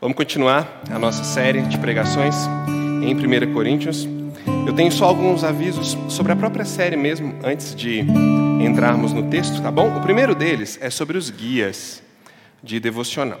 Vamos continuar a nossa série de pregações em 1 Coríntios. Eu tenho só alguns avisos sobre a própria série mesmo, antes de entrarmos no texto, tá bom? O primeiro deles é sobre os guias de devocional.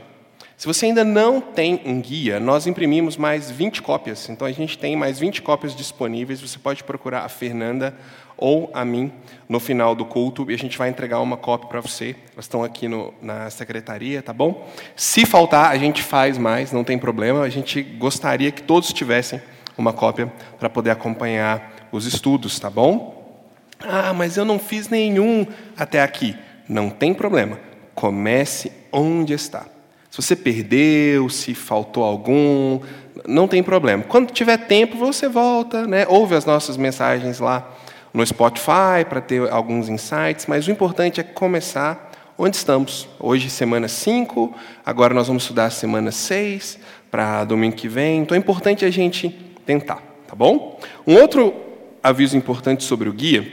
Se você ainda não tem um guia, nós imprimimos mais 20 cópias. Então a gente tem mais 20 cópias disponíveis. Você pode procurar a Fernanda ou a mim no final do culto e a gente vai entregar uma cópia para você. Elas estão aqui no, na secretaria, tá bom? Se faltar, a gente faz mais, não tem problema. A gente gostaria que todos tivessem uma cópia para poder acompanhar os estudos, tá bom? Ah, mas eu não fiz nenhum até aqui. Não tem problema. Comece onde está. Se você perdeu, se faltou algum, não tem problema. Quando tiver tempo, você volta, né? ouve as nossas mensagens lá no Spotify para ter alguns insights, mas o importante é começar onde estamos. Hoje, semana 5, agora nós vamos estudar a semana 6 para domingo que vem. Então é importante a gente tentar, tá bom? Um outro aviso importante sobre o guia,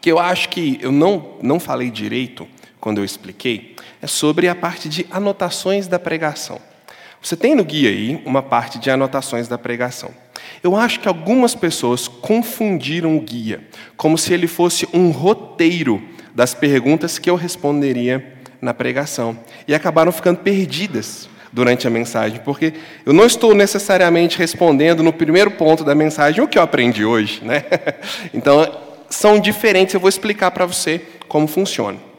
que eu acho que eu não, não falei direito quando eu expliquei, é sobre a parte de anotações da pregação. Você tem no guia aí uma parte de anotações da pregação. Eu acho que algumas pessoas confundiram o guia, como se ele fosse um roteiro das perguntas que eu responderia na pregação, e acabaram ficando perdidas durante a mensagem, porque eu não estou necessariamente respondendo no primeiro ponto da mensagem o que eu aprendi hoje, né? Então, são diferentes, eu vou explicar para você como funciona.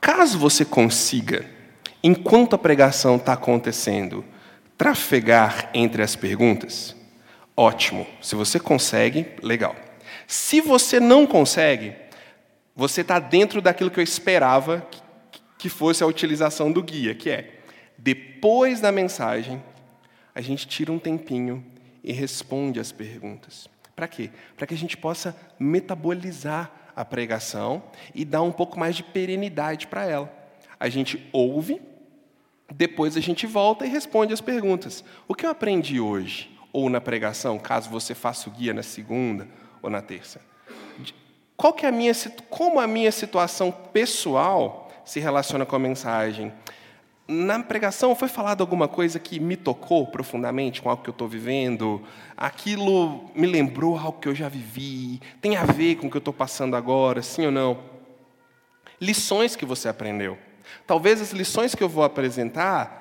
Caso você consiga, enquanto a pregação está acontecendo, trafegar entre as perguntas, ótimo. Se você consegue, legal. Se você não consegue, você está dentro daquilo que eu esperava que fosse a utilização do guia, que é, depois da mensagem, a gente tira um tempinho e responde as perguntas. Para quê? Para que a gente possa metabolizar a pregação e dar um pouco mais de perenidade para ela. A gente ouve, depois a gente volta e responde as perguntas. O que eu aprendi hoje, ou na pregação, caso você faça o guia na segunda ou na terça? Qual que é a minha, como a minha situação pessoal se relaciona com a mensagem? Na pregação foi falado alguma coisa que me tocou profundamente com algo que eu estou vivendo? Aquilo me lembrou algo que eu já vivi? Tem a ver com o que eu estou passando agora, sim ou não? Lições que você aprendeu. Talvez as lições que eu vou apresentar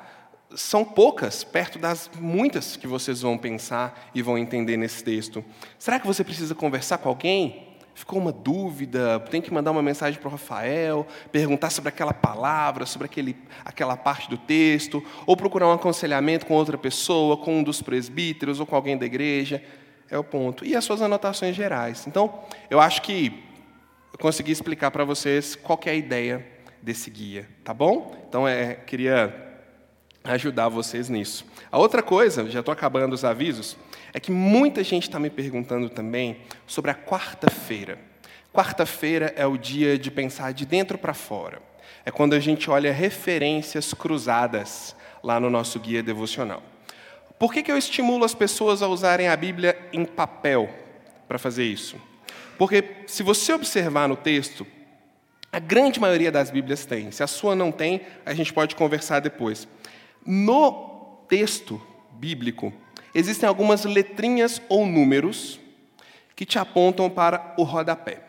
são poucas, perto das muitas que vocês vão pensar e vão entender nesse texto. Será que você precisa conversar com alguém? Ficou uma dúvida, tem que mandar uma mensagem para o Rafael, perguntar sobre aquela palavra, sobre aquele, aquela parte do texto, ou procurar um aconselhamento com outra pessoa, com um dos presbíteros ou com alguém da igreja. É o ponto. E as suas anotações gerais. Então, eu acho que eu consegui explicar para vocês qual é a ideia desse guia, tá bom? Então, é, queria ajudar vocês nisso. A outra coisa, já estou acabando os avisos, é que muita gente está me perguntando também sobre a quarta-feira. Quarta-feira é o dia de pensar de dentro para fora. É quando a gente olha referências cruzadas lá no nosso guia devocional. Por que, que eu estimulo as pessoas a usarem a Bíblia em papel para fazer isso? Porque se você observar no texto, a grande maioria das Bíblias tem. Se a sua não tem, a gente pode conversar depois. No texto bíblico, existem algumas letrinhas ou números que te apontam para o rodapé.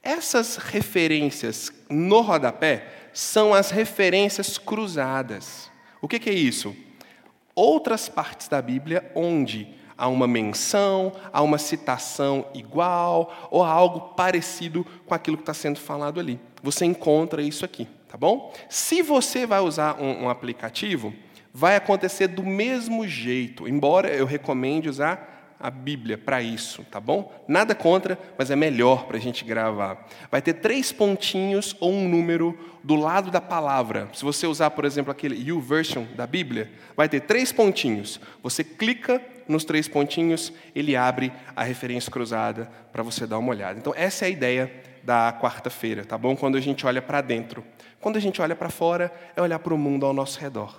Essas referências no rodapé são as referências cruzadas. O que é isso? Outras partes da Bíblia onde há uma menção, há uma citação igual ou há algo parecido com aquilo que está sendo falado ali. Você encontra isso aqui, tá bom? Se você vai usar um, um aplicativo, vai acontecer do mesmo jeito, embora eu recomende usar a Bíblia para isso, tá bom? Nada contra, mas é melhor para a gente gravar. Vai ter três pontinhos ou um número do lado da palavra. Se você usar, por exemplo, aquele YouVersion da Bíblia, vai ter três pontinhos. Você clica nos três pontinhos, ele abre a referência cruzada para você dar uma olhada. Então, essa é a ideia da quarta-feira, tá bom? Quando a gente olha para dentro. Quando a gente olha para fora, é olhar para o mundo ao nosso redor.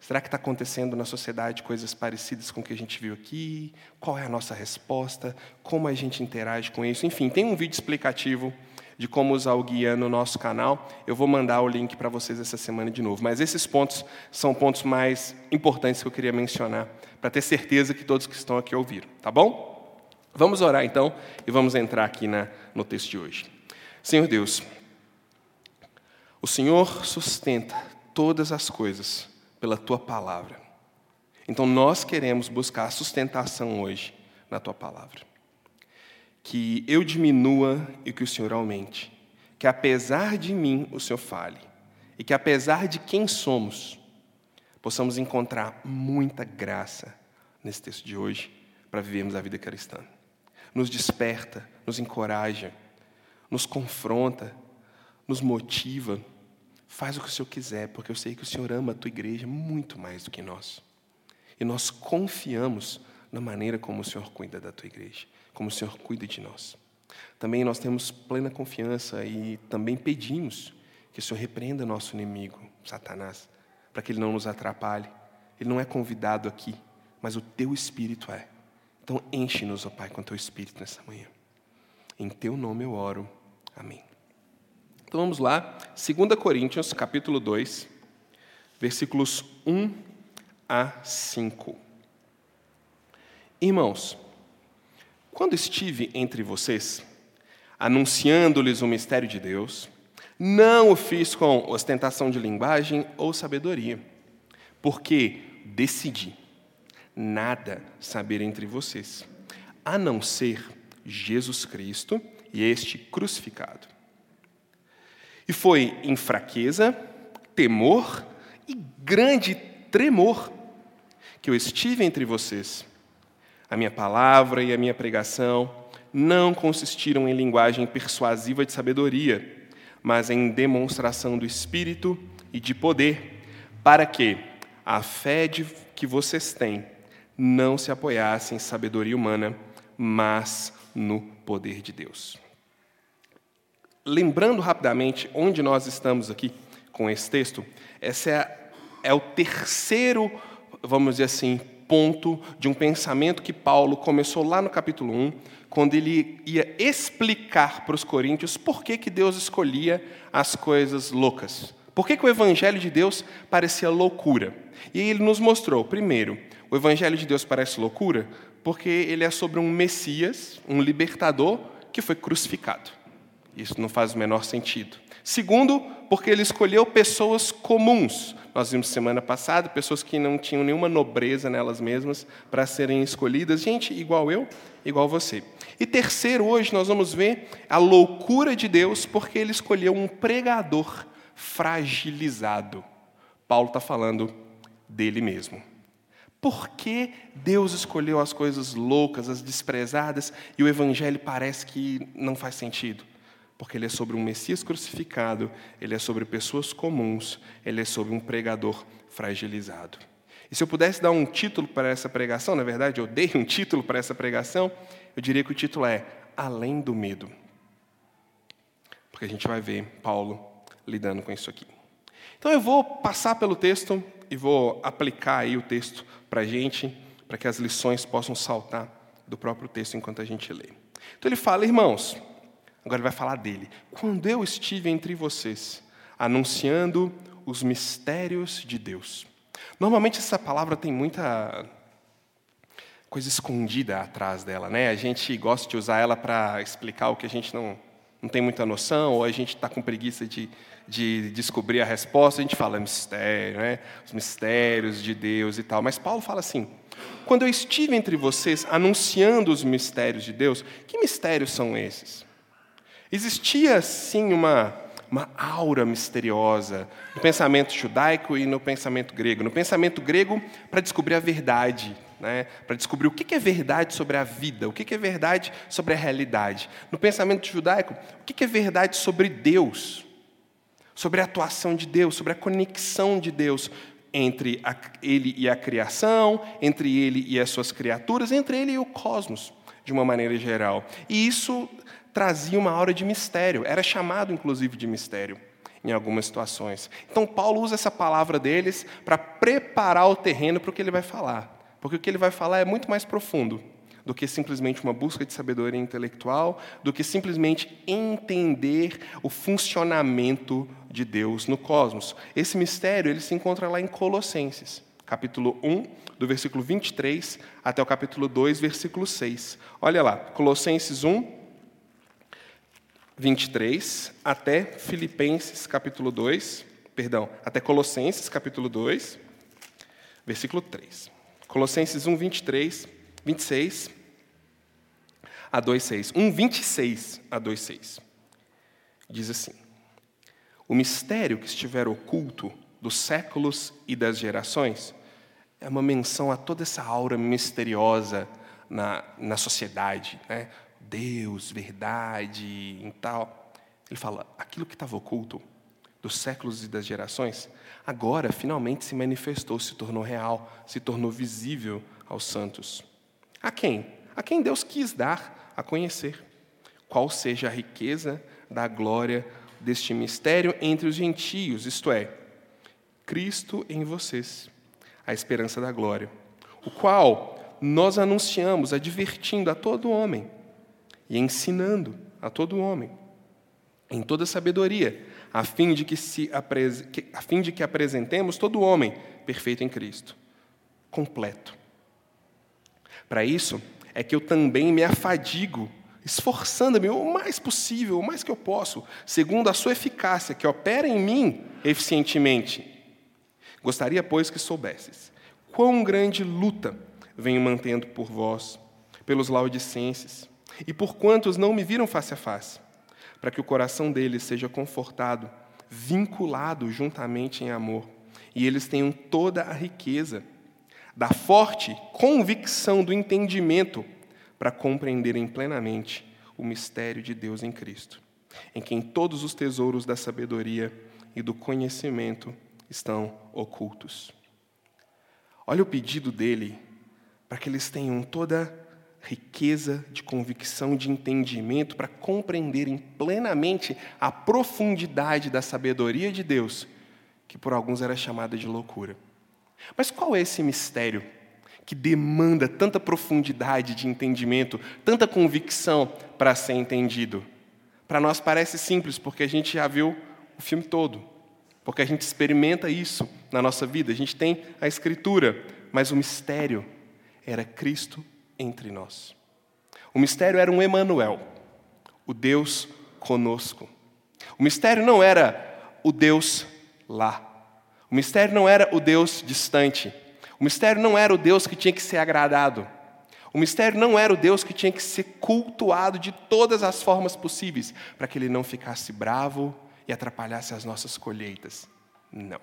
Será que está acontecendo na sociedade coisas parecidas com o que a gente viu aqui? Qual é a nossa resposta? Como a gente interage com isso? Enfim, tem um vídeo explicativo de como usar o guia no nosso canal. Eu vou mandar o link para vocês essa semana de novo. Mas esses pontos são pontos mais importantes que eu queria mencionar, para ter certeza que todos que estão aqui ouviram, tá bom? Vamos orar então e vamos entrar aqui na, no texto de hoje. Senhor Deus, o Senhor sustenta todas as coisas pela tua palavra. Então nós queremos buscar sustentação hoje na tua palavra que eu diminua e que o Senhor aumente, que apesar de mim o Senhor fale, e que apesar de quem somos, possamos encontrar muita graça nesse texto de hoje para vivermos a vida cristã. Nos desperta, nos encoraja, nos confronta, nos motiva. Faz o que o Senhor quiser, porque eu sei que o Senhor ama a tua igreja muito mais do que nós. E nós confiamos na maneira como o Senhor cuida da tua igreja como o Senhor cuida de nós. Também nós temos plena confiança e também pedimos que o Senhor repreenda nosso inimigo, Satanás, para que ele não nos atrapalhe. Ele não é convidado aqui, mas o teu espírito é. Então enche-nos, ó Pai, com teu espírito nessa manhã. Em teu nome eu oro. Amém. Então vamos lá, 2 Coríntios, capítulo 2, versículos 1 a 5. Irmãos, quando estive entre vocês, anunciando-lhes o mistério de Deus, não o fiz com ostentação de linguagem ou sabedoria, porque decidi nada saber entre vocês, a não ser Jesus Cristo e este crucificado. E foi em fraqueza, temor e grande tremor que eu estive entre vocês a minha palavra e a minha pregação não consistiram em linguagem persuasiva de sabedoria, mas em demonstração do Espírito e de poder, para que a fé de, que vocês têm não se apoiasse em sabedoria humana, mas no poder de Deus. Lembrando rapidamente onde nós estamos aqui com esse texto, esse é, é o terceiro, vamos dizer assim, ponto de um pensamento que Paulo começou lá no capítulo 1, quando ele ia explicar para os coríntios por que, que Deus escolhia as coisas loucas. Por que, que o evangelho de Deus parecia loucura? E ele nos mostrou, primeiro, o evangelho de Deus parece loucura porque ele é sobre um Messias, um libertador, que foi crucificado. Isso não faz o menor sentido. Segundo, porque ele escolheu pessoas comuns, nós vimos semana passada, pessoas que não tinham nenhuma nobreza nelas mesmas para serem escolhidas, gente igual eu, igual você. E terceiro, hoje nós vamos ver a loucura de Deus, porque ele escolheu um pregador fragilizado. Paulo está falando dele mesmo. Por que Deus escolheu as coisas loucas, as desprezadas, e o Evangelho parece que não faz sentido? Porque ele é sobre um Messias crucificado, ele é sobre pessoas comuns, ele é sobre um pregador fragilizado. E se eu pudesse dar um título para essa pregação, na verdade eu dei um título para essa pregação, eu diria que o título é Além do Medo. Porque a gente vai ver Paulo lidando com isso aqui. Então eu vou passar pelo texto e vou aplicar aí o texto para a gente, para que as lições possam saltar do próprio texto enquanto a gente lê. Então ele fala, irmãos, Agora ele vai falar dele. Quando eu estive entre vocês, anunciando os mistérios de Deus. Normalmente essa palavra tem muita coisa escondida atrás dela, né? A gente gosta de usar ela para explicar o que a gente não, não tem muita noção, ou a gente está com preguiça de, de descobrir a resposta, a gente fala mistério, né? Os mistérios de Deus e tal. Mas Paulo fala assim: quando eu estive entre vocês anunciando os mistérios de Deus, que mistérios são esses? Existia, sim, uma, uma aura misteriosa no pensamento judaico e no pensamento grego. No pensamento grego, para descobrir a verdade, né? para descobrir o que é verdade sobre a vida, o que é verdade sobre a realidade. No pensamento judaico, o que é verdade sobre Deus, sobre a atuação de Deus, sobre a conexão de Deus entre a, ele e a criação, entre ele e as suas criaturas, entre ele e o cosmos, de uma maneira geral. E isso trazia uma aura de mistério, era chamado inclusive de mistério em algumas situações. Então, Paulo usa essa palavra deles para preparar o terreno para o que ele vai falar, porque o que ele vai falar é muito mais profundo do que simplesmente uma busca de sabedoria intelectual, do que simplesmente entender o funcionamento de Deus no cosmos. Esse mistério ele se encontra lá em Colossenses, capítulo 1, do versículo 23 até o capítulo 2, versículo 6. Olha lá, Colossenses 1, 23 até Filipenses capítulo 2, perdão, até Colossenses capítulo 2, versículo 3. Colossenses 1, 23, 26 a 2,6. 1, 26 a 2,6. Diz assim: O mistério que estiver oculto dos séculos e das gerações é uma menção a toda essa aura misteriosa na, na sociedade, né? Deus, verdade e tal. Ele fala: aquilo que estava oculto dos séculos e das gerações, agora finalmente se manifestou, se tornou real, se tornou visível aos santos. A quem? A quem Deus quis dar a conhecer. Qual seja a riqueza da glória deste mistério entre os gentios, isto é, Cristo em vocês, a esperança da glória, o qual nós anunciamos, advertindo a todo homem e ensinando a todo homem, em toda sabedoria, a fim de que, se a fim de que apresentemos todo homem perfeito em Cristo, completo. Para isso é que eu também me afadigo, esforçando-me o mais possível, o mais que eu posso, segundo a sua eficácia, que opera em mim eficientemente. Gostaria, pois, que soubesses quão grande luta venho mantendo por vós, pelos laudicenses, e por quantos não me viram face a face, para que o coração deles seja confortado, vinculado juntamente em amor, e eles tenham toda a riqueza da forte convicção do entendimento para compreenderem plenamente o mistério de Deus em Cristo, em quem todos os tesouros da sabedoria e do conhecimento estão ocultos. Olha o pedido dele para que eles tenham toda riqueza de convicção, de entendimento, para compreenderem plenamente a profundidade da sabedoria de Deus, que por alguns era chamada de loucura. Mas qual é esse mistério que demanda tanta profundidade de entendimento, tanta convicção para ser entendido? Para nós parece simples, porque a gente já viu o filme todo, porque a gente experimenta isso na nossa vida, a gente tem a Escritura, mas o mistério era Cristo entre nós. O mistério era um Emanuel, o Deus conosco. O mistério não era o Deus lá. O mistério não era o Deus distante. O mistério não era o Deus que tinha que ser agradado. O mistério não era o Deus que tinha que ser cultuado de todas as formas possíveis, para que ele não ficasse bravo e atrapalhasse as nossas colheitas. Não.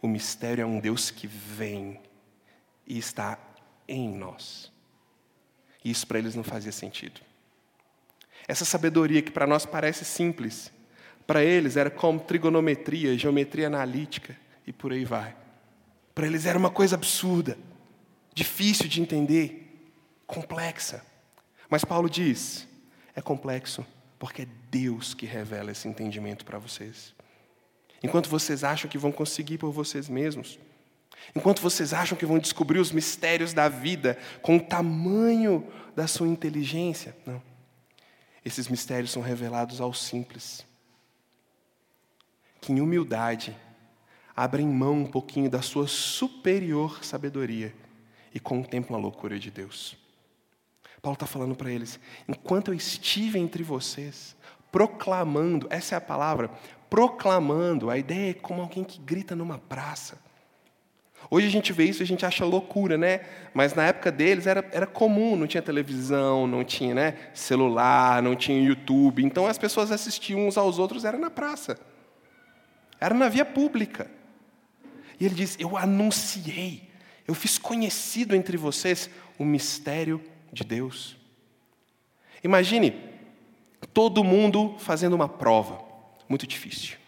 O mistério é um Deus que vem e está em nós. E isso para eles não fazia sentido. Essa sabedoria que para nós parece simples, para eles era como trigonometria, geometria analítica e por aí vai. Para eles era uma coisa absurda, difícil de entender, complexa. Mas Paulo diz: é complexo porque é Deus que revela esse entendimento para vocês. Enquanto vocês acham que vão conseguir por vocês mesmos, Enquanto vocês acham que vão descobrir os mistérios da vida com o tamanho da sua inteligência, não. Esses mistérios são revelados aos simples, que em humildade abrem mão um pouquinho da sua superior sabedoria e contemplam a loucura de Deus. Paulo está falando para eles: enquanto eu estive entre vocês, proclamando, essa é a palavra, proclamando, a ideia é como alguém que grita numa praça Hoje a gente vê isso e a gente acha loucura, né? Mas na época deles era, era comum, não tinha televisão, não tinha né, celular, não tinha YouTube. Então as pessoas assistiam uns aos outros, era na praça. Era na via pública. E ele diz: Eu anunciei, eu fiz conhecido entre vocês o mistério de Deus. Imagine todo mundo fazendo uma prova, muito difícil.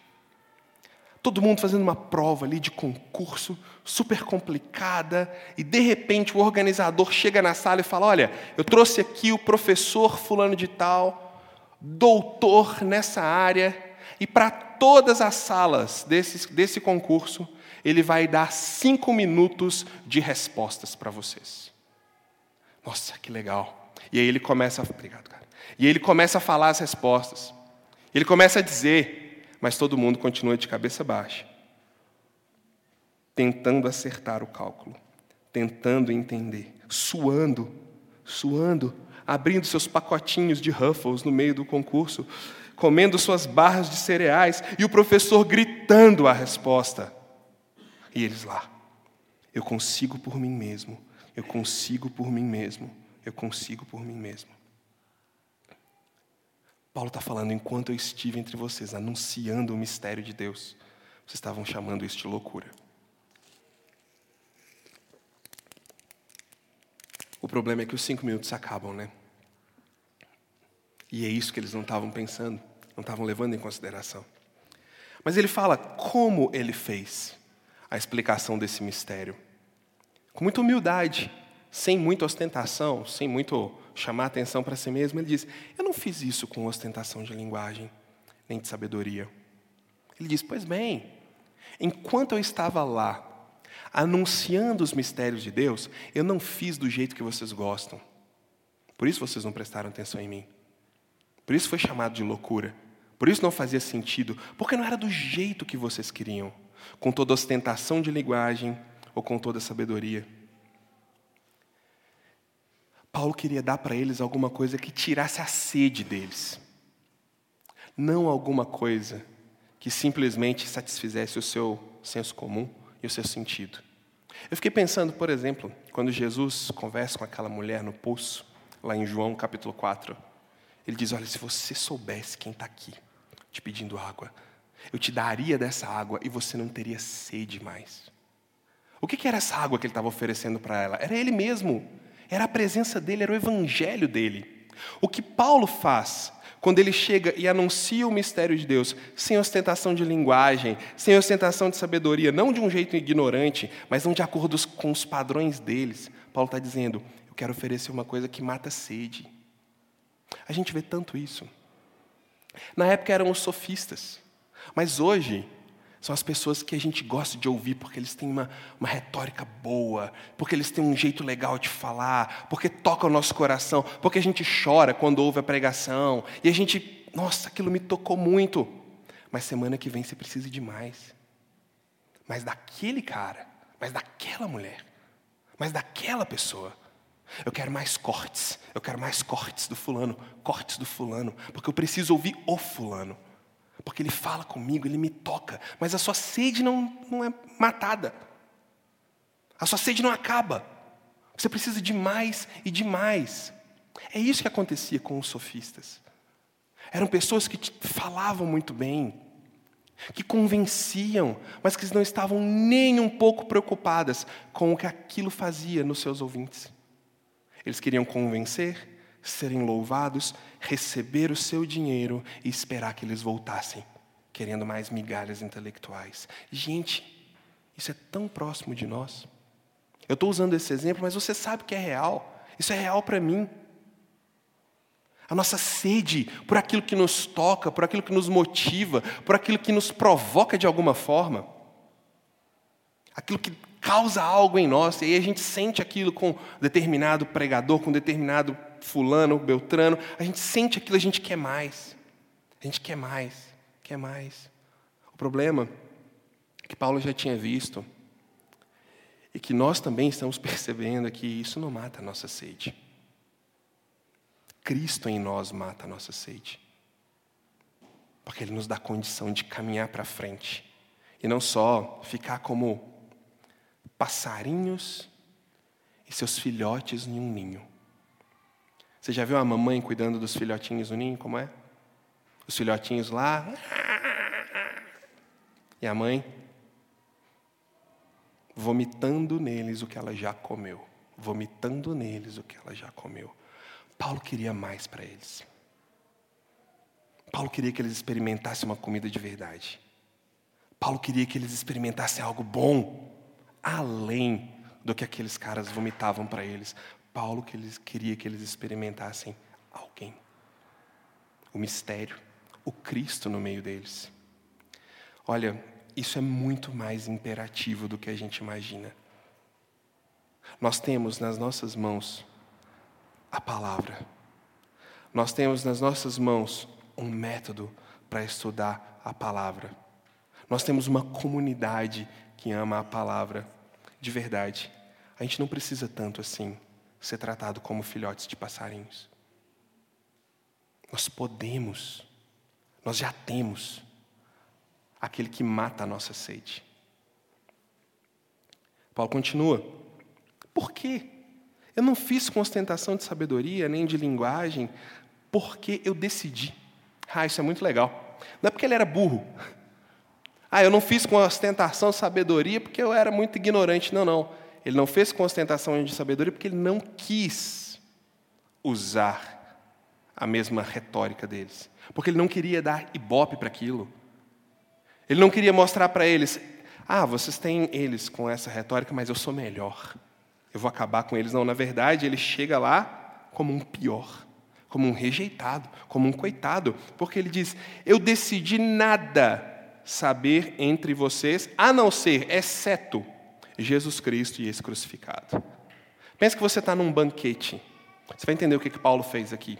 Todo mundo fazendo uma prova ali de concurso, super complicada, e de repente o organizador chega na sala e fala: Olha, eu trouxe aqui o professor Fulano de Tal, doutor nessa área, e para todas as salas desse, desse concurso, ele vai dar cinco minutos de respostas para vocês. Nossa, que legal. E aí ele começa a. Obrigado, cara. E aí ele começa a falar as respostas. Ele começa a dizer, mas todo mundo continua de cabeça baixa, tentando acertar o cálculo, tentando entender, suando, suando, abrindo seus pacotinhos de Ruffles no meio do concurso, comendo suas barras de cereais e o professor gritando a resposta. E eles lá. Eu consigo por mim mesmo. Eu consigo por mim mesmo. Eu consigo por mim mesmo. Paulo está falando, enquanto eu estive entre vocês anunciando o mistério de Deus, vocês estavam chamando isso de loucura. O problema é que os cinco minutos acabam, né? E é isso que eles não estavam pensando, não estavam levando em consideração. Mas ele fala como ele fez a explicação desse mistério. Com muita humildade, sem muita ostentação, sem muito chamar atenção para si mesmo, ele diz: Eu não fiz isso com ostentação de linguagem, nem de sabedoria. Ele diz: Pois bem, enquanto eu estava lá, anunciando os mistérios de Deus, eu não fiz do jeito que vocês gostam. Por isso vocês não prestaram atenção em mim. Por isso foi chamado de loucura. Por isso não fazia sentido, porque não era do jeito que vocês queriam, com toda ostentação de linguagem ou com toda sabedoria. Paulo queria dar para eles alguma coisa que tirasse a sede deles, não alguma coisa que simplesmente satisfizesse o seu senso comum e o seu sentido. Eu fiquei pensando, por exemplo, quando Jesus conversa com aquela mulher no poço, lá em João capítulo 4, ele diz: Olha, se você soubesse quem está aqui te pedindo água, eu te daria dessa água e você não teria sede mais. O que era essa água que ele estava oferecendo para ela? Era ele mesmo, era a presença dele, era o evangelho dele. O que Paulo faz quando ele chega e anuncia o mistério de Deus, sem ostentação de linguagem, sem ostentação de sabedoria, não de um jeito ignorante, mas não de acordo com os padrões deles, Paulo está dizendo: eu quero oferecer uma coisa que mata a sede. A gente vê tanto isso. Na época eram os sofistas, mas hoje são as pessoas que a gente gosta de ouvir porque eles têm uma, uma retórica boa, porque eles têm um jeito legal de falar, porque toca o nosso coração, porque a gente chora quando ouve a pregação, e a gente, nossa, aquilo me tocou muito. Mas semana que vem você precisa de mais. Mas daquele cara, mas daquela mulher, mas daquela pessoa. Eu quero mais cortes, eu quero mais cortes do fulano, cortes do fulano, porque eu preciso ouvir o fulano porque Ele fala comigo, Ele me toca, mas a sua sede não, não é matada, a sua sede não acaba, você precisa de mais e de mais. É isso que acontecia com os sofistas. Eram pessoas que falavam muito bem, que convenciam, mas que não estavam nem um pouco preocupadas com o que aquilo fazia nos seus ouvintes. Eles queriam convencer, serem louvados, receber o seu dinheiro e esperar que eles voltassem, querendo mais migalhas intelectuais. Gente, isso é tão próximo de nós. Eu estou usando esse exemplo, mas você sabe que é real. Isso é real para mim. A nossa sede por aquilo que nos toca, por aquilo que nos motiva, por aquilo que nos provoca de alguma forma. Aquilo que causa algo em nós, e aí a gente sente aquilo com determinado pregador, com determinado fulano, beltrano, a gente sente aquilo, a gente quer mais. A gente quer mais, quer mais. O problema é que Paulo já tinha visto e que nós também estamos percebendo é que isso não mata a nossa sede. Cristo em nós mata a nossa sede. Porque Ele nos dá condição de caminhar para frente. E não só ficar como passarinhos e seus filhotes em um ninho. Você já viu a mamãe cuidando dos filhotinhos no ninho? Como é? Os filhotinhos lá. E a mãe vomitando neles o que ela já comeu. Vomitando neles o que ela já comeu. Paulo queria mais para eles. Paulo queria que eles experimentassem uma comida de verdade. Paulo queria que eles experimentassem algo bom, além do que aqueles caras vomitavam para eles. Paulo que eles queria que eles experimentassem alguém. O mistério, o Cristo no meio deles. Olha, isso é muito mais imperativo do que a gente imagina. Nós temos nas nossas mãos a palavra. Nós temos nas nossas mãos um método para estudar a palavra. Nós temos uma comunidade que ama a palavra de verdade. A gente não precisa tanto assim ser tratado como filhotes de passarinhos. Nós podemos, nós já temos aquele que mata a nossa sede. Paulo continua: Por quê? Eu não fiz com ostentação de sabedoria nem de linguagem, porque eu decidi. Ah, isso é muito legal. Não é porque ele era burro. Ah, eu não fiz com ostentação de sabedoria porque eu era muito ignorante. Não, não. Ele não fez com ostentação de sabedoria porque ele não quis usar a mesma retórica deles. Porque ele não queria dar ibope para aquilo. Ele não queria mostrar para eles: ah, vocês têm eles com essa retórica, mas eu sou melhor. Eu vou acabar com eles. Não, na verdade, ele chega lá como um pior, como um rejeitado, como um coitado, porque ele diz: Eu decidi nada saber entre vocês, a não ser, exceto, Jesus Cristo e esse crucificado. Pensa que você está num banquete. Você vai entender o que, que Paulo fez aqui.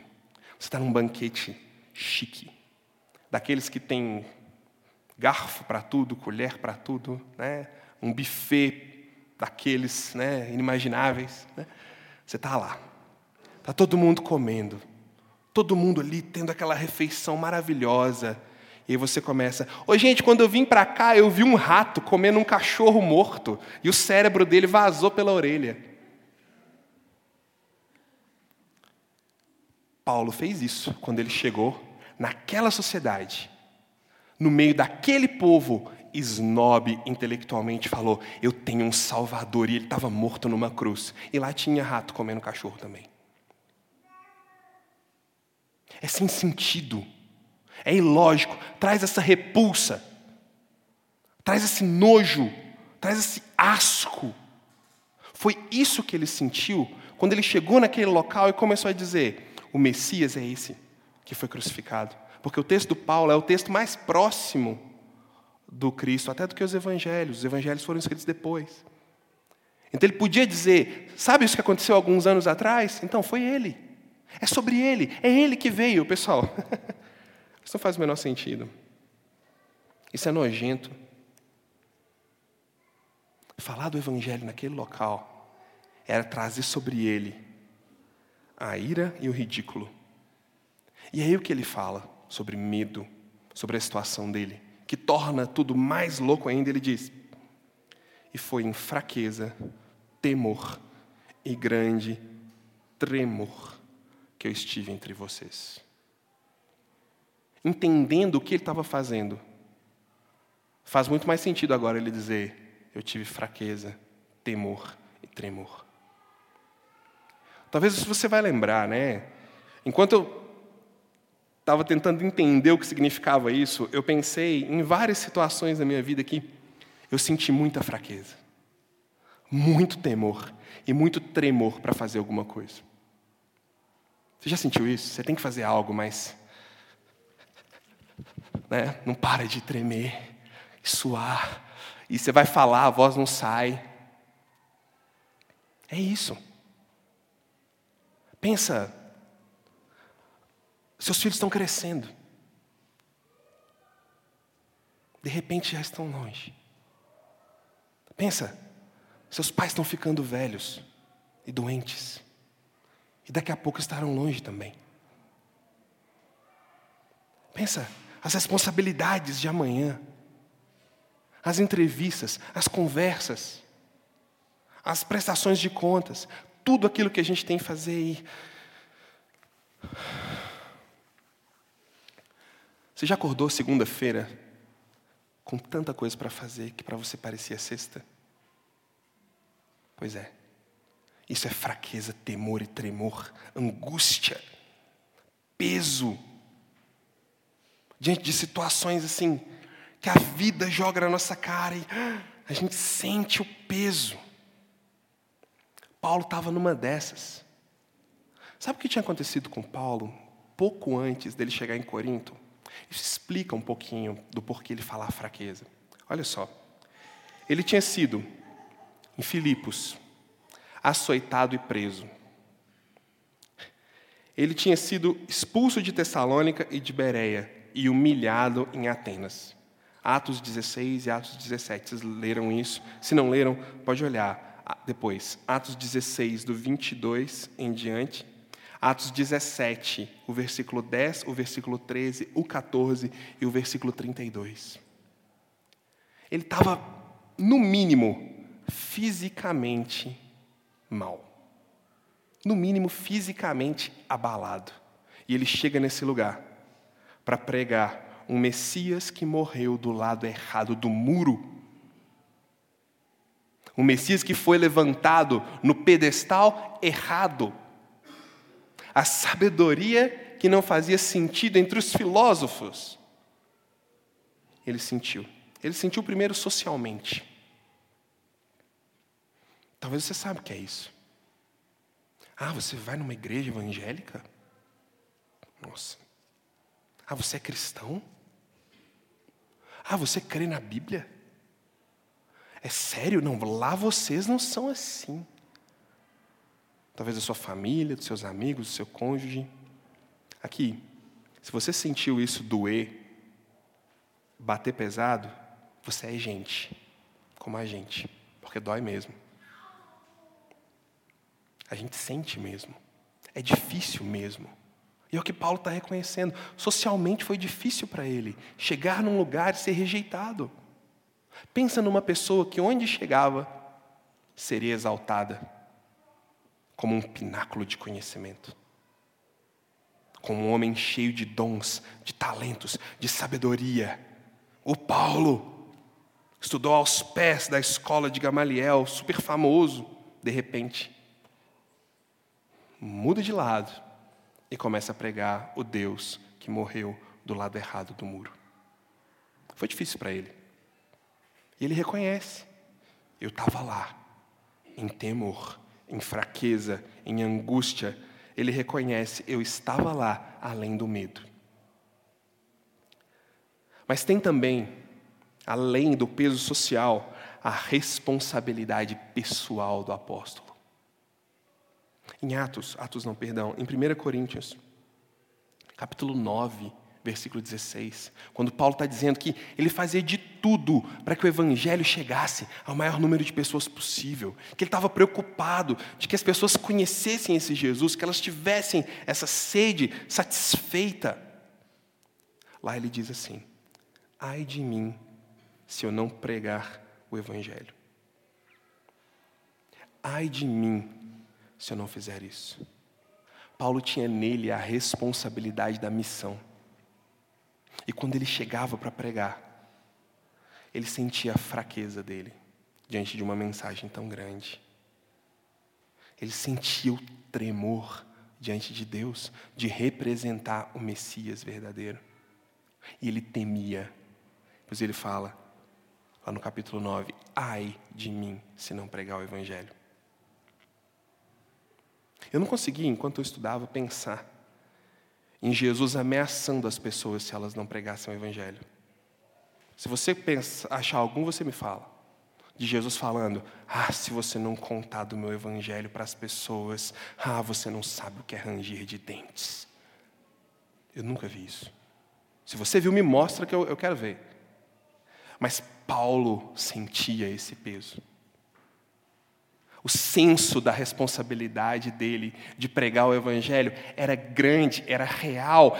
Você está num banquete chique, daqueles que tem garfo para tudo, colher para tudo, né? um buffet daqueles né, inimagináveis. Né? Você está lá, está todo mundo comendo, todo mundo ali tendo aquela refeição maravilhosa. E aí você começa, oi gente, quando eu vim para cá, eu vi um rato comendo um cachorro morto e o cérebro dele vazou pela orelha. Paulo fez isso quando ele chegou naquela sociedade no meio daquele povo snob intelectualmente falou: Eu tenho um Salvador, e ele estava morto numa cruz. E lá tinha rato comendo cachorro também. É sem sentido, é ilógico, traz essa repulsa, traz esse nojo, traz esse asco. Foi isso que ele sentiu quando ele chegou naquele local e começou a dizer: O Messias é esse que foi crucificado. Porque o texto do Paulo é o texto mais próximo do Cristo, até do que os evangelhos. Os evangelhos foram escritos depois. Então ele podia dizer: sabe isso que aconteceu alguns anos atrás? Então foi ele. É sobre ele. É ele que veio, pessoal. Isso não faz o menor sentido. Isso é nojento. Falar do evangelho naquele local era trazer sobre ele a ira e o ridículo. E aí o que ele fala? sobre medo, sobre a situação dele, que torna tudo mais louco ainda, ele diz: E foi em fraqueza, temor e grande tremor que eu estive entre vocês. Entendendo o que ele estava fazendo, faz muito mais sentido agora ele dizer: Eu tive fraqueza, temor e tremor. Talvez você vai lembrar, né? Enquanto eu estava tentando entender o que significava isso, eu pensei em várias situações da minha vida que eu senti muita fraqueza, muito temor e muito tremor para fazer alguma coisa. Você já sentiu isso? Você tem que fazer algo, mas né, não para de tremer, suar, e você vai falar, a voz não sai. É isso. Pensa seus filhos estão crescendo. De repente já estão longe. Pensa, seus pais estão ficando velhos e doentes. E daqui a pouco estarão longe também. Pensa, as responsabilidades de amanhã, as entrevistas, as conversas, as prestações de contas, tudo aquilo que a gente tem que fazer aí. Você já acordou segunda-feira com tanta coisa para fazer que para você parecia sexta? Pois é. Isso é fraqueza, temor e tremor, angústia, peso. Diante de situações assim, que a vida joga na nossa cara e a gente sente o peso. Paulo estava numa dessas. Sabe o que tinha acontecido com Paulo pouco antes dele chegar em Corinto? Isso explica um pouquinho do porquê ele falar fraqueza. Olha só. Ele tinha sido, em Filipos, açoitado e preso. Ele tinha sido expulso de Tessalônica e de Bereia e humilhado em Atenas. Atos 16 e Atos 17. Vocês leram isso? Se não leram, pode olhar depois. Atos 16, do 22 em diante. Atos 17, o versículo 10, o versículo 13, o 14 e o versículo 32. Ele estava, no mínimo, fisicamente mal. No mínimo, fisicamente abalado. E ele chega nesse lugar para pregar um Messias que morreu do lado errado do muro. Um Messias que foi levantado no pedestal errado a sabedoria que não fazia sentido entre os filósofos. Ele sentiu. Ele sentiu primeiro socialmente. Talvez você saiba o que é isso. Ah, você vai numa igreja evangélica? Nossa. Ah, você é cristão? Ah, você crê na Bíblia? É sério? Não, lá vocês não são assim talvez da sua família, dos seus amigos, do seu cônjuge. Aqui, se você sentiu isso doer, bater pesado, você é gente, como a gente, porque dói mesmo. A gente sente mesmo. É difícil mesmo. E é o que Paulo está reconhecendo. Socialmente foi difícil para ele chegar num lugar e ser rejeitado. Pensa numa pessoa que onde chegava seria exaltada como um pináculo de conhecimento. Como um homem cheio de dons, de talentos, de sabedoria. O Paulo estudou aos pés da escola de Gamaliel, super famoso, de repente. Muda de lado e começa a pregar o Deus que morreu do lado errado do muro. Foi difícil para ele. E ele reconhece: eu estava lá, em temor, em fraqueza, em angústia, ele reconhece: eu estava lá além do medo. Mas tem também, além do peso social, a responsabilidade pessoal do apóstolo. Em Atos, Atos não, perdão, em 1 Coríntios, capítulo 9, versículo 16, quando Paulo está dizendo que ele fazia de tudo para que o evangelho chegasse ao maior número de pessoas possível, que ele estava preocupado de que as pessoas conhecessem esse Jesus, que elas tivessem essa sede satisfeita. Lá ele diz assim: ai de mim se eu não pregar o evangelho. Ai de mim se eu não fizer isso. Paulo tinha nele a responsabilidade da missão. E quando ele chegava para pregar, ele sentia a fraqueza dele diante de uma mensagem tão grande. Ele sentia o tremor diante de Deus de representar o Messias verdadeiro. E ele temia. Pois ele fala, lá no capítulo 9: Ai de mim se não pregar o Evangelho. Eu não conseguia, enquanto eu estudava, pensar em Jesus ameaçando as pessoas se elas não pregassem o Evangelho. Se você pensa, achar algum, você me fala. De Jesus falando: Ah, se você não contar do meu Evangelho para as pessoas, ah, você não sabe o que é ranger de dentes. Eu nunca vi isso. Se você viu, me mostra que eu, eu quero ver. Mas Paulo sentia esse peso o senso da responsabilidade dele de pregar o Evangelho era grande, era real,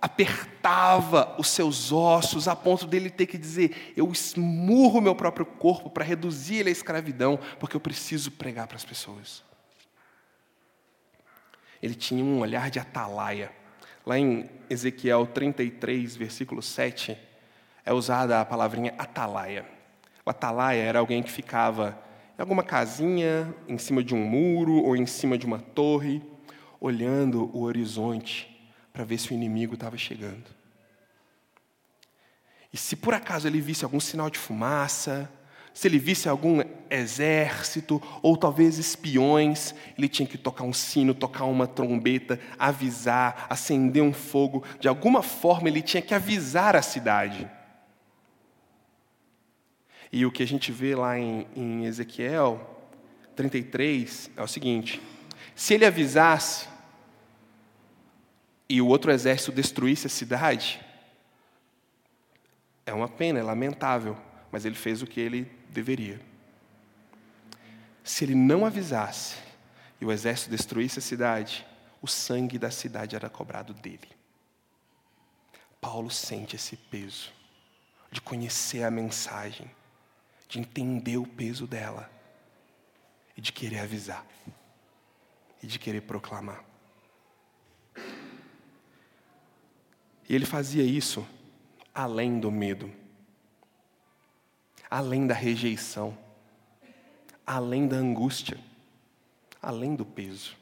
apertava os seus ossos a ponto dele ter que dizer: Eu esmurro meu próprio corpo para reduzir ele à escravidão, porque eu preciso pregar para as pessoas. Ele tinha um olhar de atalaia. Lá em Ezequiel 33, versículo 7, é usada a palavrinha atalaia. O atalaia era alguém que ficava alguma casinha, em cima de um muro ou em cima de uma torre, olhando o horizonte para ver se o inimigo estava chegando. E se por acaso ele visse algum sinal de fumaça, se ele visse algum exército, ou talvez espiões, ele tinha que tocar um sino, tocar uma trombeta, avisar, acender um fogo. De alguma forma, ele tinha que avisar a cidade. E o que a gente vê lá em, em Ezequiel 33 é o seguinte: se ele avisasse, e o outro exército destruísse a cidade, é uma pena, é lamentável, mas ele fez o que ele deveria. Se ele não avisasse e o exército destruísse a cidade, o sangue da cidade era cobrado dele. Paulo sente esse peso de conhecer a mensagem, de entender o peso dela e de querer avisar e de querer proclamar. E ele fazia isso além do medo, além da rejeição, além da angústia, além do peso.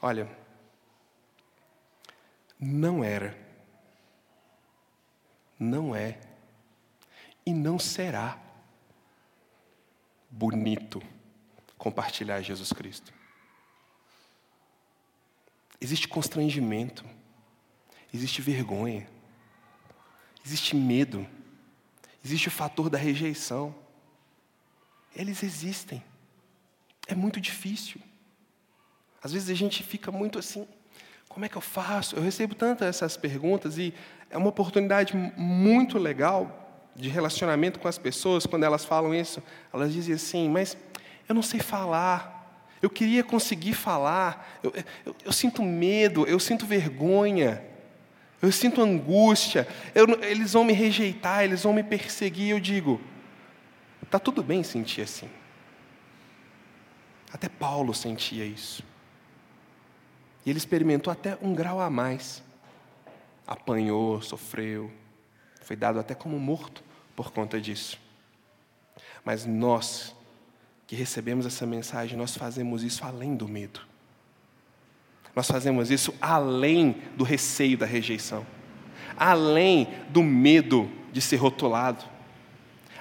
Olha, não era, não é e não será bonito compartilhar Jesus Cristo. Existe constrangimento, existe vergonha, existe medo, existe o fator da rejeição. Eles existem. É muito difícil. Às vezes a gente fica muito assim, como é que eu faço? Eu recebo tantas essas perguntas e é uma oportunidade muito legal de relacionamento com as pessoas, quando elas falam isso, elas dizem assim, mas eu não sei falar, eu queria conseguir falar, eu, eu, eu sinto medo, eu sinto vergonha, eu sinto angústia, eu, eles vão me rejeitar, eles vão me perseguir. Eu digo, está tudo bem sentir assim. Até Paulo sentia isso. E ele experimentou até um grau a mais. Apanhou, sofreu, foi dado até como morto por conta disso. Mas nós, que recebemos essa mensagem, nós fazemos isso além do medo. Nós fazemos isso além do receio da rejeição, além do medo de ser rotulado,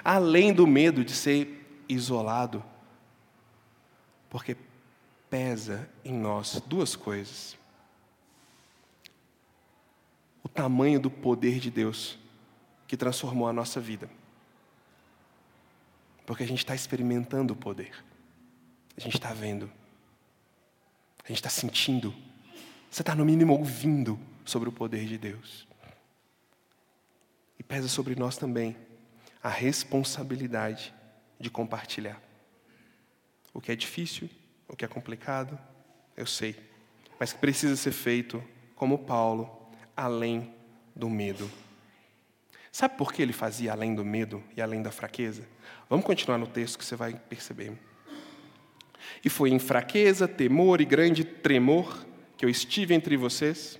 além do medo de ser isolado, porque pesa em nós duas coisas: o tamanho do poder de Deus que transformou a nossa vida. Porque a gente está experimentando o poder. A gente está vendo. A gente está sentindo. Você está, no mínimo, ouvindo sobre o poder de Deus. E pesa sobre nós também a responsabilidade de compartilhar. O que é difícil, o que é complicado, eu sei. Mas que precisa ser feito, como Paulo, além do medo. Sabe por que ele fazia além do medo e além da fraqueza? Vamos continuar no texto que você vai perceber. E foi em fraqueza, temor e grande tremor que eu estive entre vocês.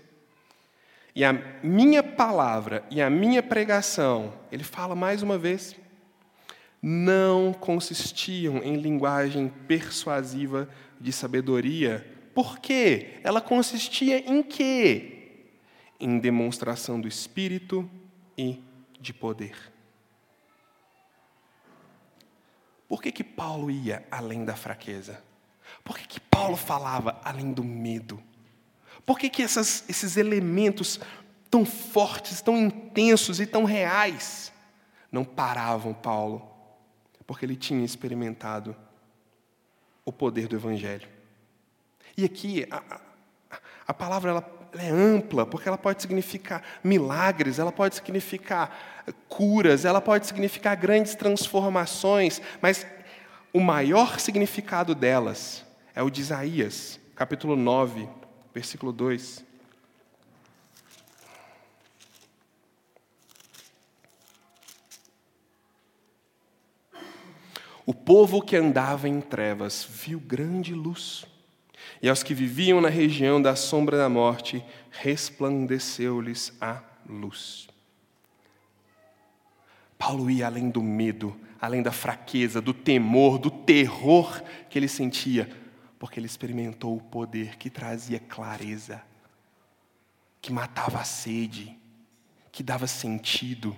E a minha palavra e a minha pregação, ele fala mais uma vez, não consistiam em linguagem persuasiva de sabedoria. Por quê? Ela consistia em quê? Em demonstração do Espírito e de poder. Por que, que Paulo ia além da fraqueza? Por que, que Paulo falava além do medo? Por que, que essas, esses elementos tão fortes, tão intensos e tão reais não paravam Paulo? Porque ele tinha experimentado o poder do Evangelho. E aqui, a, a, a palavra ela ela é ampla, porque ela pode significar milagres, ela pode significar curas, ela pode significar grandes transformações, mas o maior significado delas é o de Isaías, capítulo 9, versículo 2. O povo que andava em trevas viu grande luz e aos que viviam na região da sombra da morte, resplandeceu-lhes a luz. Paulo ia além do medo, além da fraqueza, do temor, do terror que ele sentia, porque ele experimentou o poder que trazia clareza, que matava a sede, que dava sentido.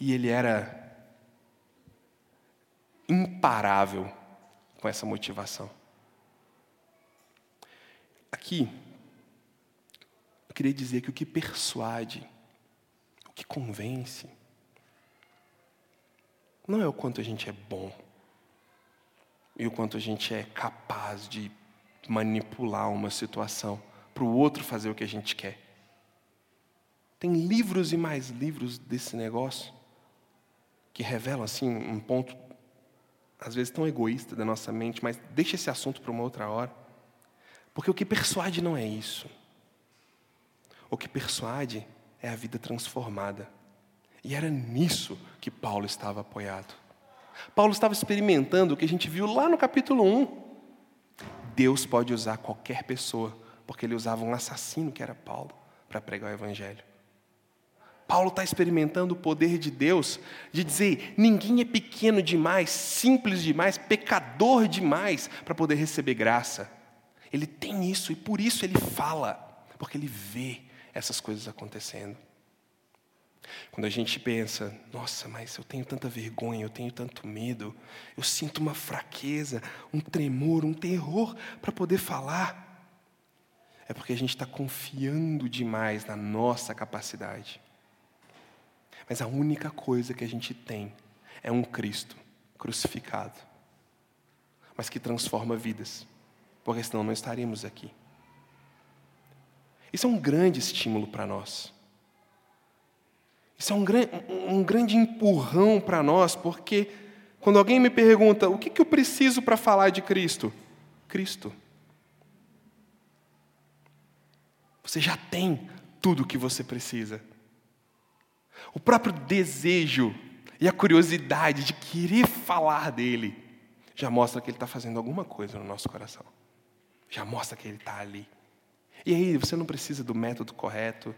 E ele era imparável com essa motivação. Aqui, eu queria dizer que o que persuade, o que convence, não é o quanto a gente é bom e o quanto a gente é capaz de manipular uma situação para o outro fazer o que a gente quer. Tem livros e mais livros desse negócio que revelam assim um ponto às vezes tão egoísta da nossa mente, mas deixa esse assunto para uma outra hora. Porque o que persuade não é isso. O que persuade é a vida transformada. E era nisso que Paulo estava apoiado. Paulo estava experimentando o que a gente viu lá no capítulo 1. Deus pode usar qualquer pessoa, porque ele usava um assassino que era Paulo para pregar o evangelho. Paulo está experimentando o poder de Deus de dizer: ninguém é pequeno demais, simples demais, pecador demais para poder receber graça. Ele tem isso e por isso ele fala, porque ele vê essas coisas acontecendo. Quando a gente pensa, nossa, mas eu tenho tanta vergonha, eu tenho tanto medo, eu sinto uma fraqueza, um tremor, um terror para poder falar, é porque a gente está confiando demais na nossa capacidade. Mas a única coisa que a gente tem é um Cristo crucificado, mas que transforma vidas, porque senão não estaríamos aqui. Isso é um grande estímulo para nós. Isso é um, um grande empurrão para nós, porque quando alguém me pergunta o que, que eu preciso para falar de Cristo, Cristo. Você já tem tudo o que você precisa. O próprio desejo e a curiosidade de querer falar dele já mostra que ele está fazendo alguma coisa no nosso coração. Já mostra que ele está ali. E aí você não precisa do método correto,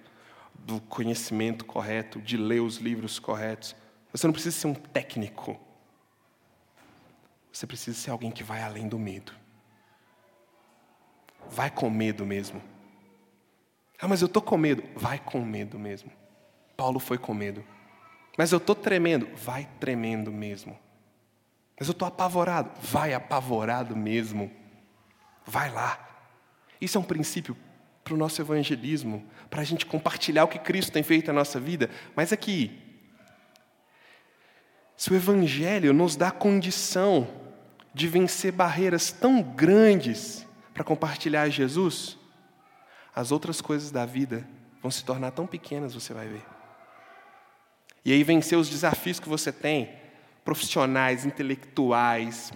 do conhecimento correto, de ler os livros corretos. Você não precisa ser um técnico. Você precisa ser alguém que vai além do medo. Vai com medo mesmo. Ah, mas eu estou com medo. Vai com medo mesmo. Paulo foi com medo. Mas eu estou tremendo. Vai tremendo mesmo. Mas eu estou apavorado. Vai apavorado mesmo. Vai lá. Isso é um princípio para o nosso evangelismo, para a gente compartilhar o que Cristo tem feito na nossa vida. Mas aqui, se o Evangelho nos dá condição de vencer barreiras tão grandes para compartilhar Jesus, as outras coisas da vida vão se tornar tão pequenas, você vai ver. E aí vencer os desafios que você tem, profissionais, intelectuais,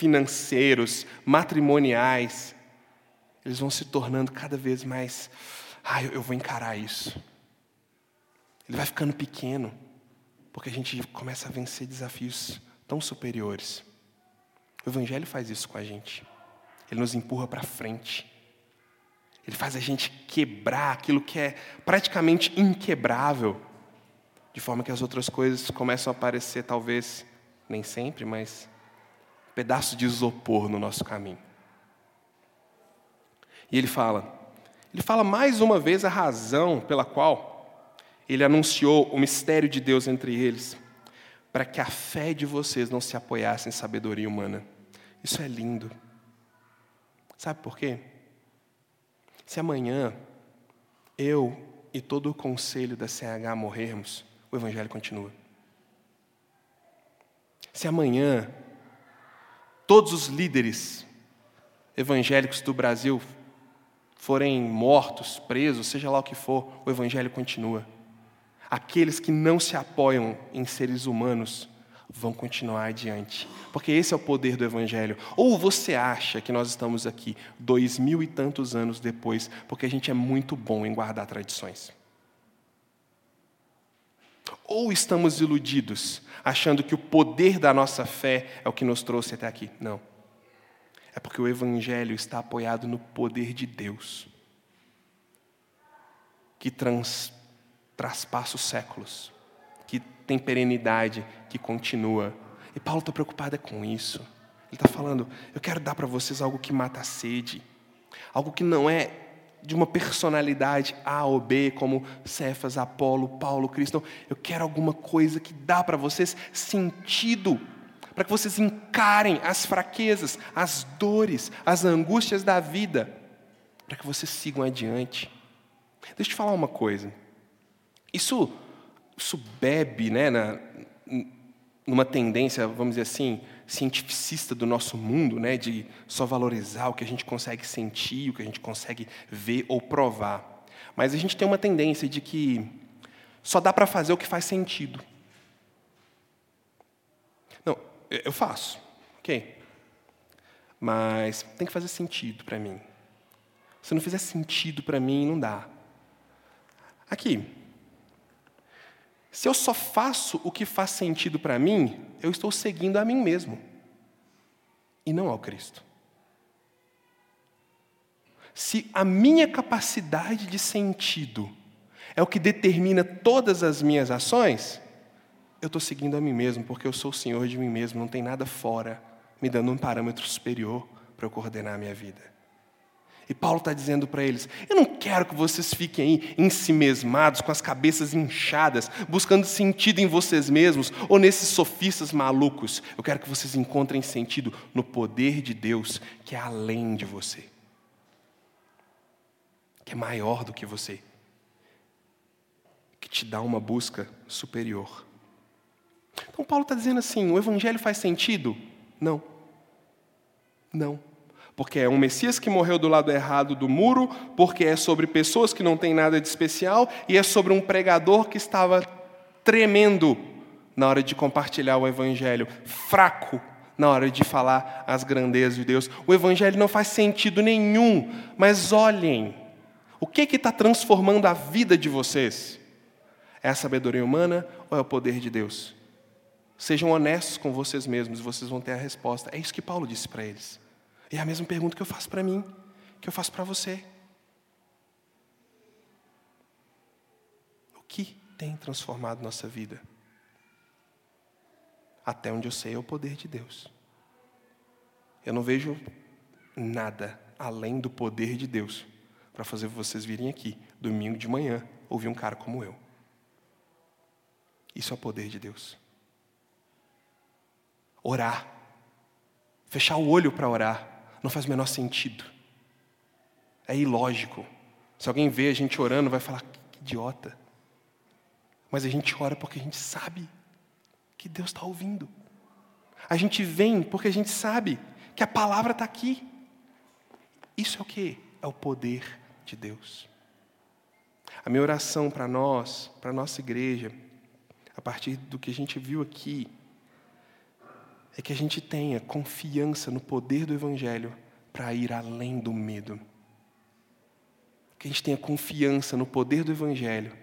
financeiros, matrimoniais, eles vão se tornando cada vez mais, ah, eu vou encarar isso. Ele vai ficando pequeno, porque a gente começa a vencer desafios tão superiores. O Evangelho faz isso com a gente. Ele nos empurra para frente. Ele faz a gente quebrar aquilo que é praticamente inquebrável de forma que as outras coisas começam a aparecer, talvez, nem sempre, mas um pedaço de isopor no nosso caminho. E ele fala, ele fala mais uma vez a razão pela qual ele anunciou o mistério de Deus entre eles, para que a fé de vocês não se apoiasse em sabedoria humana. Isso é lindo. Sabe por quê? Se amanhã eu e todo o conselho da CH morrermos, o Evangelho continua. Se amanhã todos os líderes evangélicos do Brasil forem mortos, presos, seja lá o que for, o Evangelho continua. Aqueles que não se apoiam em seres humanos vão continuar adiante, porque esse é o poder do Evangelho. Ou você acha que nós estamos aqui dois mil e tantos anos depois, porque a gente é muito bom em guardar tradições? Ou estamos iludidos, achando que o poder da nossa fé é o que nos trouxe até aqui? Não. É porque o Evangelho está apoiado no poder de Deus, que trans, traspassa os séculos, que tem perenidade, que continua. E Paulo está preocupado é com isso. Ele está falando: eu quero dar para vocês algo que mata a sede, algo que não é de uma personalidade A ou B, como Cefas, Apolo, Paulo, Cristo. Não, eu quero alguma coisa que dá para vocês sentido, para que vocês encarem as fraquezas, as dores, as angústias da vida, para que vocês sigam adiante. Deixa eu te falar uma coisa. Isso, isso bebe né, na, numa tendência, vamos dizer assim, cientificista do nosso mundo, né, de só valorizar o que a gente consegue sentir, o que a gente consegue ver ou provar. Mas a gente tem uma tendência de que só dá para fazer o que faz sentido. Não, eu faço, ok. Mas tem que fazer sentido para mim. Se não fizer sentido para mim, não dá. Aqui, se eu só faço o que faz sentido para mim, eu estou seguindo a mim mesmo e não ao Cristo. Se a minha capacidade de sentido é o que determina todas as minhas ações, eu estou seguindo a mim mesmo, porque eu sou o Senhor de mim mesmo, não tem nada fora me dando um parâmetro superior para eu coordenar a minha vida. E Paulo está dizendo para eles: eu não quero que vocês fiquem aí ensimesmados, com as cabeças inchadas, buscando sentido em vocês mesmos ou nesses sofistas malucos. Eu quero que vocês encontrem sentido no poder de Deus que é além de você, que é maior do que você, que te dá uma busca superior. Então, Paulo está dizendo assim: o Evangelho faz sentido? Não. Não. Porque é um Messias que morreu do lado errado do muro, porque é sobre pessoas que não têm nada de especial, e é sobre um pregador que estava tremendo na hora de compartilhar o Evangelho, fraco na hora de falar as grandezas de Deus. O Evangelho não faz sentido nenhum, mas olhem, o que está transformando a vida de vocês? É a sabedoria humana ou é o poder de Deus? Sejam honestos com vocês mesmos, vocês vão ter a resposta. É isso que Paulo disse para eles. E é a mesma pergunta que eu faço para mim, que eu faço para você. O que tem transformado nossa vida? Até onde eu sei é o poder de Deus. Eu não vejo nada além do poder de Deus para fazer vocês virem aqui, domingo de manhã, ouvir um cara como eu. Isso é o poder de Deus orar. Fechar o olho para orar não faz o menor sentido. É ilógico. Se alguém vê a gente orando, vai falar: que idiota. Mas a gente ora porque a gente sabe que Deus está ouvindo. A gente vem porque a gente sabe que a palavra está aqui. Isso é o que? É o poder de Deus. A minha oração para nós, para a nossa igreja, a partir do que a gente viu aqui, é que a gente tenha confiança no poder do Evangelho para ir além do medo. Que a gente tenha confiança no poder do Evangelho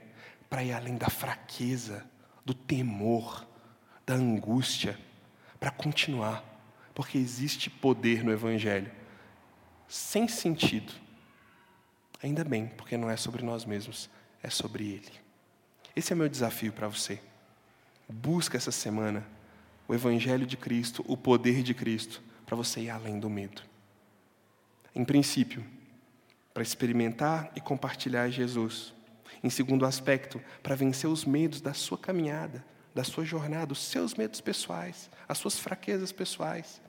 para ir além da fraqueza, do temor, da angústia, para continuar, porque existe poder no Evangelho, sem sentido. Ainda bem, porque não é sobre nós mesmos, é sobre Ele. Esse é meu desafio para você. Busca essa semana o Evangelho de Cristo, o poder de Cristo, para você ir além do medo. Em princípio, para experimentar e compartilhar Jesus. Em segundo aspecto, para vencer os medos da sua caminhada, da sua jornada, os seus medos pessoais, as suas fraquezas pessoais.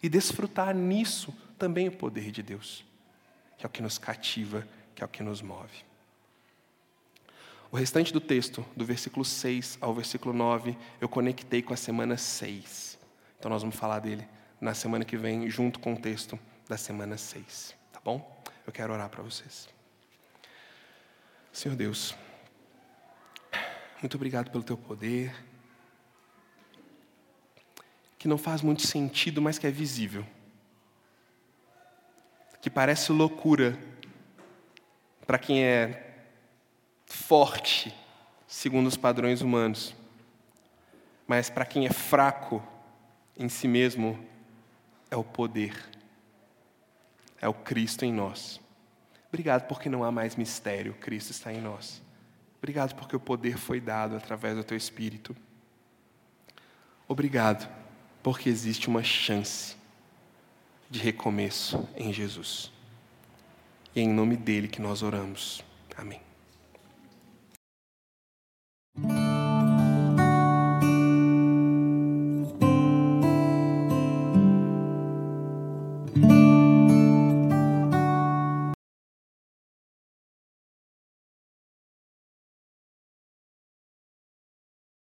E desfrutar nisso também o poder de Deus, que é o que nos cativa, que é o que nos move. O restante do texto, do versículo 6 ao versículo 9, eu conectei com a semana 6. Então nós vamos falar dele na semana que vem, junto com o texto da semana 6. Tá bom? Eu quero orar para vocês. Senhor Deus, muito obrigado pelo teu poder, que não faz muito sentido, mas que é visível. Que parece loucura para quem é forte, segundo os padrões humanos. Mas para quem é fraco em si mesmo, é o poder, é o Cristo em nós. Obrigado porque não há mais mistério, Cristo está em nós. Obrigado porque o poder foi dado através do teu Espírito. Obrigado porque existe uma chance de recomeço em Jesus. E é em nome dele que nós oramos. Amém. thank you